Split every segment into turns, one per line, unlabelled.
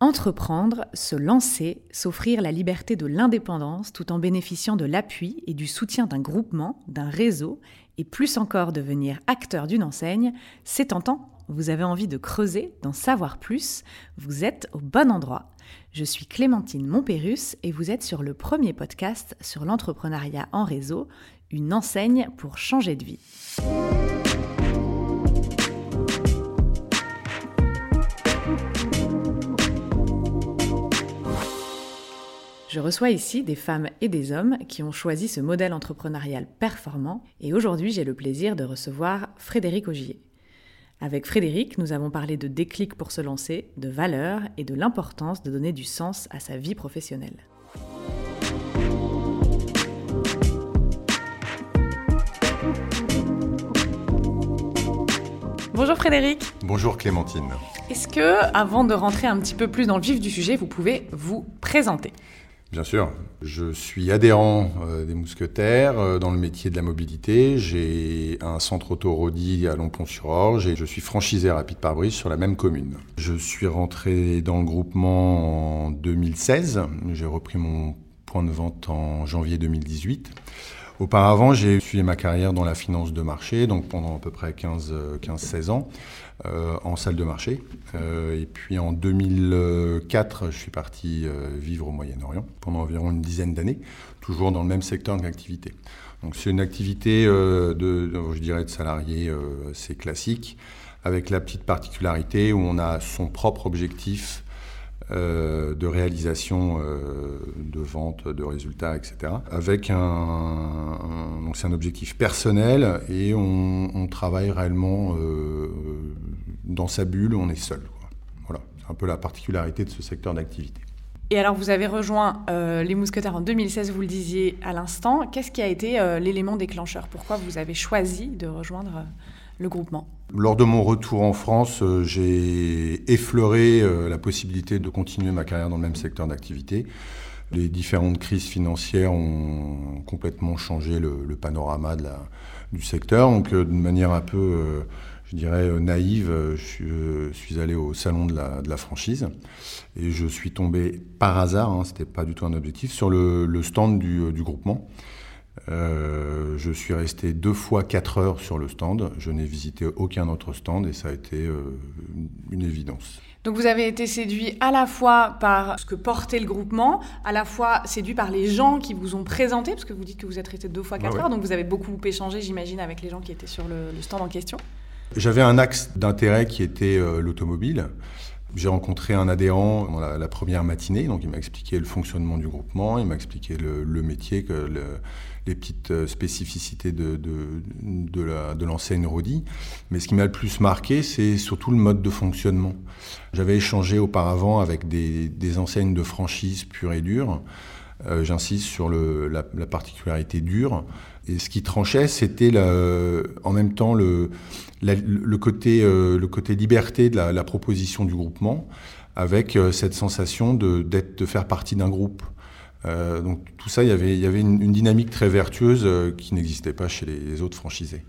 Entreprendre, se lancer, s'offrir la liberté de l'indépendance tout en bénéficiant de l'appui et du soutien d'un groupement, d'un réseau, et plus encore devenir acteur d'une enseigne, c'est tentant. Vous avez envie de creuser, d'en savoir plus, vous êtes au bon endroit. Je suis Clémentine Montpérus et vous êtes sur le premier podcast sur l'entrepreneuriat en réseau, une enseigne pour changer de vie. Je reçois ici des femmes et des hommes qui ont choisi ce modèle entrepreneurial performant et aujourd'hui j'ai le plaisir de recevoir Frédéric Augier. Avec Frédéric, nous avons parlé de déclic pour se lancer, de valeurs et de l'importance de donner du sens à sa vie professionnelle. Bonjour Frédéric.
Bonjour Clémentine.
Est-ce que, avant de rentrer un petit peu plus dans le vif du sujet, vous pouvez vous présenter?
Bien sûr. Je suis adhérent euh, des Mousquetaires euh, dans le métier de la mobilité. J'ai un centre auto-rodi à Longpont-sur-Orge et je suis franchisé Rapide Pare-Brise sur la même commune. Je suis rentré dans le groupement en 2016. J'ai repris mon point de vente en janvier 2018. Auparavant, j'ai suivi ma carrière dans la finance de marché, donc pendant à peu près 15-16 ans. Euh, en salle de marché. Euh, et puis en 2004, je suis parti euh, vivre au Moyen-Orient pendant environ une dizaine d'années, toujours dans le même secteur d'activité. Donc c'est une activité de, je dirais, de salarié assez classique, avec la petite particularité où on a son propre objectif euh, de réalisation euh, de vente, de résultats, etc. Avec un, donc c'est un objectif personnel et on, travaille réellement euh, dans sa bulle, on est seul. Voilà, c'est un peu la particularité de ce secteur d'activité.
Et alors, vous avez rejoint les Mousquetaires en 2016, vous le disiez à l'instant. Qu'est-ce qui a été l'élément déclencheur? Pourquoi vous avez choisi de rejoindre le groupement
Lors de mon retour en France, euh, j'ai effleuré euh, la possibilité de continuer ma carrière dans le même secteur d'activité. Les différentes crises financières ont complètement changé le, panorama du secteur. Donc, euh, de manière un peu, je dirais, naïve, je suis, allé au salon de la, franchise et je suis tombé par hasard, hein, ce n'était pas du tout un objectif, sur le, stand du groupement. Euh, je suis resté deux fois quatre heures sur le stand. Je n'ai visité aucun autre stand et ça a été euh, une évidence.
Donc vous avez été séduit à la fois par ce que portait le groupement, à la fois séduit par les gens qui vous ont présenté, parce que vous dites que vous êtes resté deux fois quatre heures, donc vous avez beaucoup échangé, j'imagine, avec les gens qui étaient sur le, stand en question.
J'avais un axe d'intérêt qui était euh, l'automobile. J'ai rencontré un adhérent la, la, première matinée, donc il m'a expliqué le fonctionnement du groupement, il m'a expliqué le, le métier, que le, les petites euh, spécificités de, de, de l'enseigne Rodi. Mais ce qui m'a le plus marqué, c'est surtout le mode de fonctionnement. J'avais échangé auparavant avec des, des, enseignes de franchise pure et dure. Euh, j'insiste sur la, particularité dure. Et ce qui tranchait, c'était en même temps le, le, côté, euh, le côté liberté de la, proposition du groupement, avec cette sensation de, de faire partie d'un groupe. Euh, donc tout ça, il y avait, une, dynamique très vertueuse euh, qui n'existait pas chez les, autres franchisés.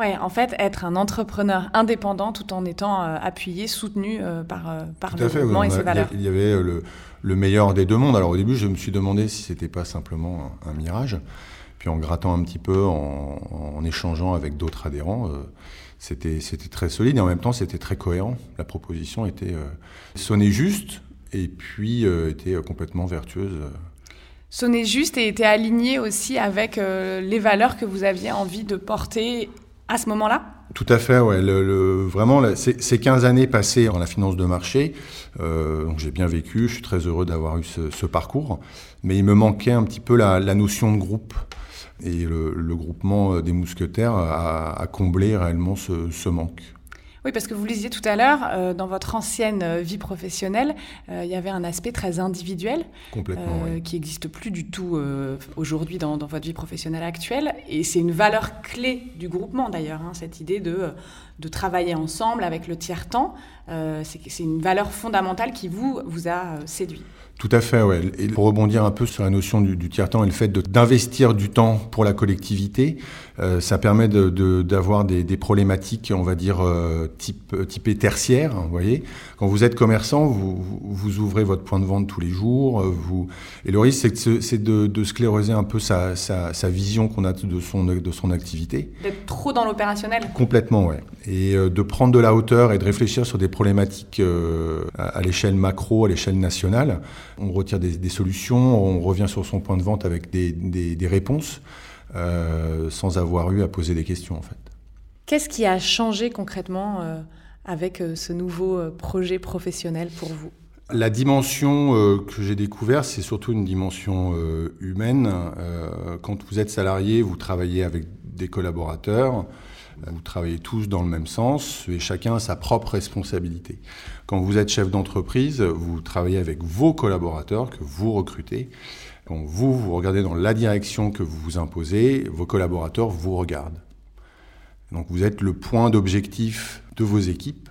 Ouais, en fait, être un entrepreneur indépendant tout en étant euh, appuyé, soutenu par, par le mouvement et ses valeurs.
Il y avait le, le, meilleur des deux mondes. Alors au début, je me suis demandé si c'était pas simplement un, mirage. Puis en grattant un petit peu, en, en échangeant avec d'autres adhérents, c'était très solide et en même temps c'était très cohérent. La proposition était sonnait juste et puis était complètement vertueuse
sonnait juste et était aligné aussi avec euh, les valeurs que vous aviez envie de porter à ce moment-là
tout à fait, ouais. Vraiment, ces, 15 années passées en la finance de marché, euh, j'ai bien vécu, je suis très heureux d'avoir eu ce, parcours, mais il me manquait un petit peu la, notion de groupe. Et le, groupement des mousquetaires a, comblé réellement ce manque.
Oui, parce que vous le disiez tout à l'heure, euh, dans votre ancienne euh, vie professionnelle, euh, il y avait un aspect très individuel qui n'existe plus du tout aujourd'hui dans, votre vie professionnelle actuelle. Et c'est une valeur clé du groupement d'ailleurs, hein, cette idée de, de travailler ensemble avec le tiers-temps. c'est une valeur fondamentale qui vous, vous a séduit.
Tout à fait, ouais. Et pour rebondir un peu sur la notion du, tiers-temps et le fait d'investir du temps pour la collectivité, euh, ça permet d'avoir de, des, des, problématiques, on va dire, euh, type, typées tertiaires. Vous voyez, quand vous êtes commerçant, vous, vous, ouvrez votre point de vente tous les jours. Euh, vous, et le risque, c'est de, de, scléroser un peu sa, sa, sa vision qu'on a de son, de son activité.
D'être trop dans l'opérationnel
Complètement, ouais. Et de prendre de la hauteur et de réfléchir sur des problématiques à, à l'échelle macro, à l'échelle nationale on retire des, solutions, on revient sur son point de vente avec des, réponses, euh, sans avoir eu à poser des questions en fait.
Qu'est-ce qui a changé concrètement euh, avec euh, ce nouveau projet professionnel pour vous?
La dimension que j'ai découverte, c'est surtout une dimension humaine. quand vous êtes salarié, vous travaillez avec des collaborateurs, vous travaillez tous dans le même sens et chacun a sa propre responsabilité. Quand vous êtes chef d'entreprise, vous travaillez avec vos collaborateurs que vous recrutez. Vous, vous regardez dans la direction que vous vous imposez, vos collaborateurs vous regardent. Donc vous êtes le point d'objectif de vos équipes.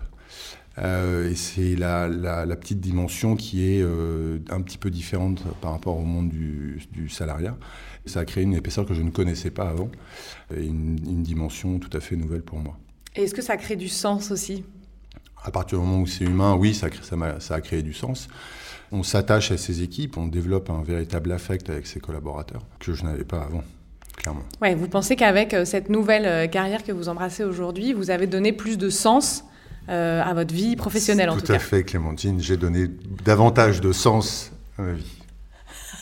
Euh, et c'est la, petite dimension qui est euh, un petit peu différente par rapport au monde du, du salariat. Ça a créé une épaisseur que je ne connaissais pas avant, et une, dimension tout à fait nouvelle pour moi.
Et est-ce que ça crée du sens aussi?
À partir du moment où c'est humain, oui, ça, ça, a, ça a créé du sens. On s'attache à ses équipes, on développe un véritable affect avec ses collaborateurs que je n'avais pas avant. Clairement.
Ouais, vous pensez qu'avec euh, cette nouvelle carrière que vous embrassez aujourd'hui, vous avez donné plus de sens euh, à votre vie professionnelle en tout,
cas
Tout
à fait, Clémentine. J'ai donné davantage de sens à ma vie.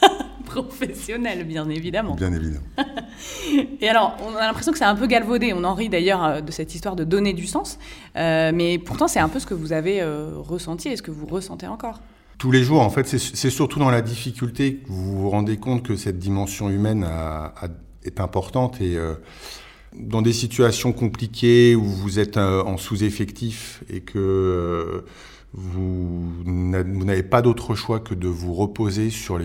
professionnel, bien évidemment.
Bien évidemment.
Et alors, on a l'impression que c'est un peu galvaudé. On en rit d'ailleurs euh, de cette histoire de donner du sens. Euh, mais pourtant, c'est un peu ce que vous avez euh, ressenti et ce que vous ressentez encore.
Tous les jours, en fait, c'est surtout dans la difficulté que vous vous rendez compte que cette dimension humaine est importante. Et dans des situations compliquées où vous êtes en sous-effectif et que vous n'avez pas d'autre choix que de vous reposer sur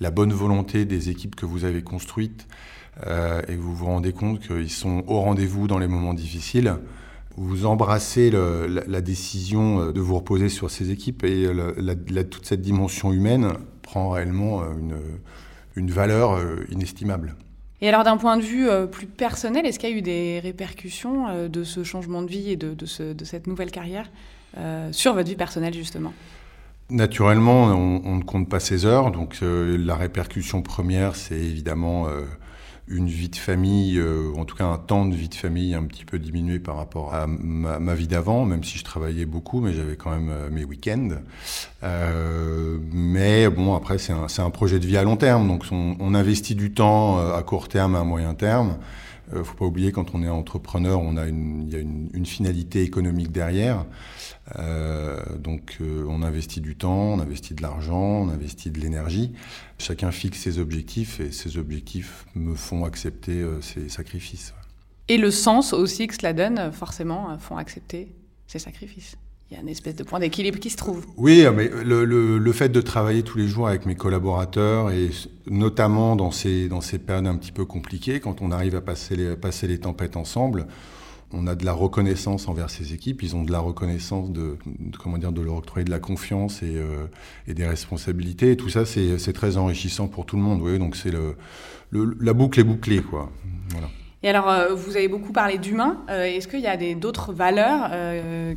la bonne volonté des équipes que vous avez construites euh, et vous vous rendez compte qu'ils sont au rendez-vous dans les moments difficiles. Vous embrassez la, décision euh, de vous reposer sur ces équipes et toute cette dimension humaine prend réellement euh, une valeur inestimable.
Et alors d'un point de vue plus personnel, est-ce qu'il y a eu des répercussions de ce changement de vie et de, de cette nouvelle carrière sur votre vie personnelle justement?
Naturellement, on, ne compte pas ses heures, donc euh, la répercussion première, c'est évidemment euh, une vie de famille, euh, en tout cas un temps de vie de famille un petit peu diminué par rapport à ma, vie d'avant, même si je travaillais beaucoup, mais j'avais quand même mes week-ends. mais bon, après, c'est un, projet de vie à long terme, donc on, investit du temps à court terme, à moyen terme. Il ne faut pas oublier, quand on est entrepreneur, on a une, il y a une finalité économique derrière. Euh, donc euh, on investit du temps, on investit de l'argent, on investit de l'énergie. Chacun fixe ses objectifs et ces objectifs me font accepter euh, ces sacrifices.
Et le sens aussi que cela donne, forcément, font accepter ces sacrifices. Il y a une espèce de point d'équilibre qui se trouve.
Oui, mais le, le, le, fait de travailler tous les jours avec mes collaborateurs, et notamment dans ces, dans ces périodes un petit peu compliquées, quand on arrive à passer les, passer les tempêtes ensemble, on a de la reconnaissance envers ces équipes, ils ont de la reconnaissance de, comment dire, de leur octroyer de la confiance et, euh, des responsabilités. Et tout ça, c'est très enrichissant pour tout le monde. Oui, donc c'est le, la boucle est bouclée, quoi.
Et alors, euh, vous avez beaucoup parlé d'humain. Euh, est-ce qu'il y a d'autres valeurs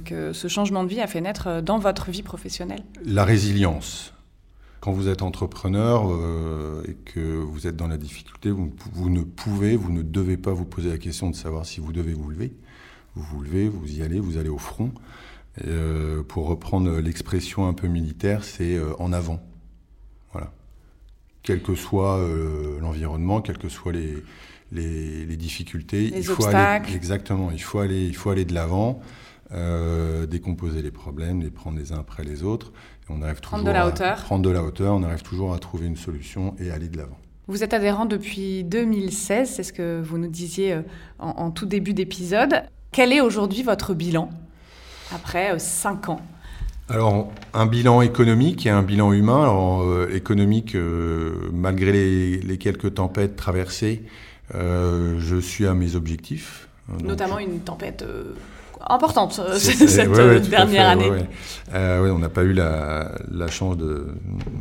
que ce changement de vie a fait naître dans votre vie professionnelle?
La résilience. Quand vous êtes entrepreneur et que vous êtes dans la difficulté, vous, vous, ne pouvez, vous ne devez pas vous poser la question de savoir si vous devez vous lever vous vous levez, vous y allez, vous allez au front. Euh, pour reprendre l'expression un peu militaire, c'est euh, en avant. Voilà. Quel que soit euh, l'environnement, quelles que soient les, les, difficultés,
les
il faut aller exactement. Il faut aller, il faut aller de l'avant, décomposer les problèmes, les prendre les uns après les autres.
Et on arrive prendre de la hauteur.
Prendre de la hauteur. On arrive toujours à trouver une solution et aller de l'avant.
Vous êtes adhérent depuis 2016, c'est ce que vous nous disiez en tout début d'épisode. Quel est aujourd'hui votre bilan après 5 euh, ans
alors, un bilan économique et un bilan humain. Alors, euh, économique, euh, malgré les, quelques tempêtes traversées, je suis à mes objectifs.
Notamment une tempête importante cette dernière année.
on n'a pas eu la, chance de,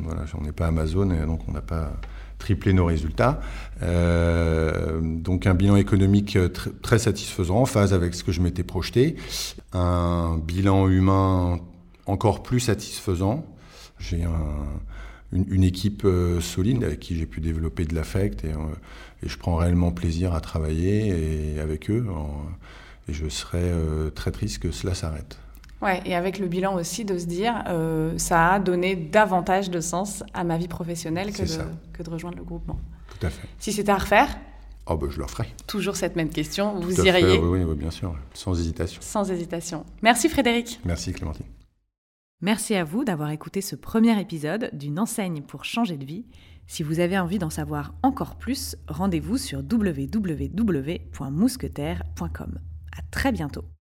voilà, on n'est pas Amazon et donc on n'a pas triplé nos résultats. donc un bilan économique très satisfaisant, en phase avec ce que je m'étais projeté. Un bilan humain encore plus satisfaisant. J'ai une, équipe euh, solide avec qui j'ai pu développer de l'affect et, euh, je prends réellement plaisir à travailler et avec eux. et je serais euh, très triste que cela s'arrête.
Ouais, et avec le bilan aussi de se dire, ça a donné davantage de sens à ma vie professionnelle que de, que de, rejoindre le groupement.
Tout à fait.
Si c'était à refaire
Oh ben, je le referai.
Toujours cette même question, vous iriez
oui, oui, bien sûr, sans hésitation.
Sans hésitation. Merci Frédéric.
Merci Clémentine.
Merci à vous d'avoir écouté ce premier épisode d'une enseigne pour changer de vie. Si vous avez envie d'en savoir encore plus, rendez-vous sur www.mousquetaire.com. À très bientôt.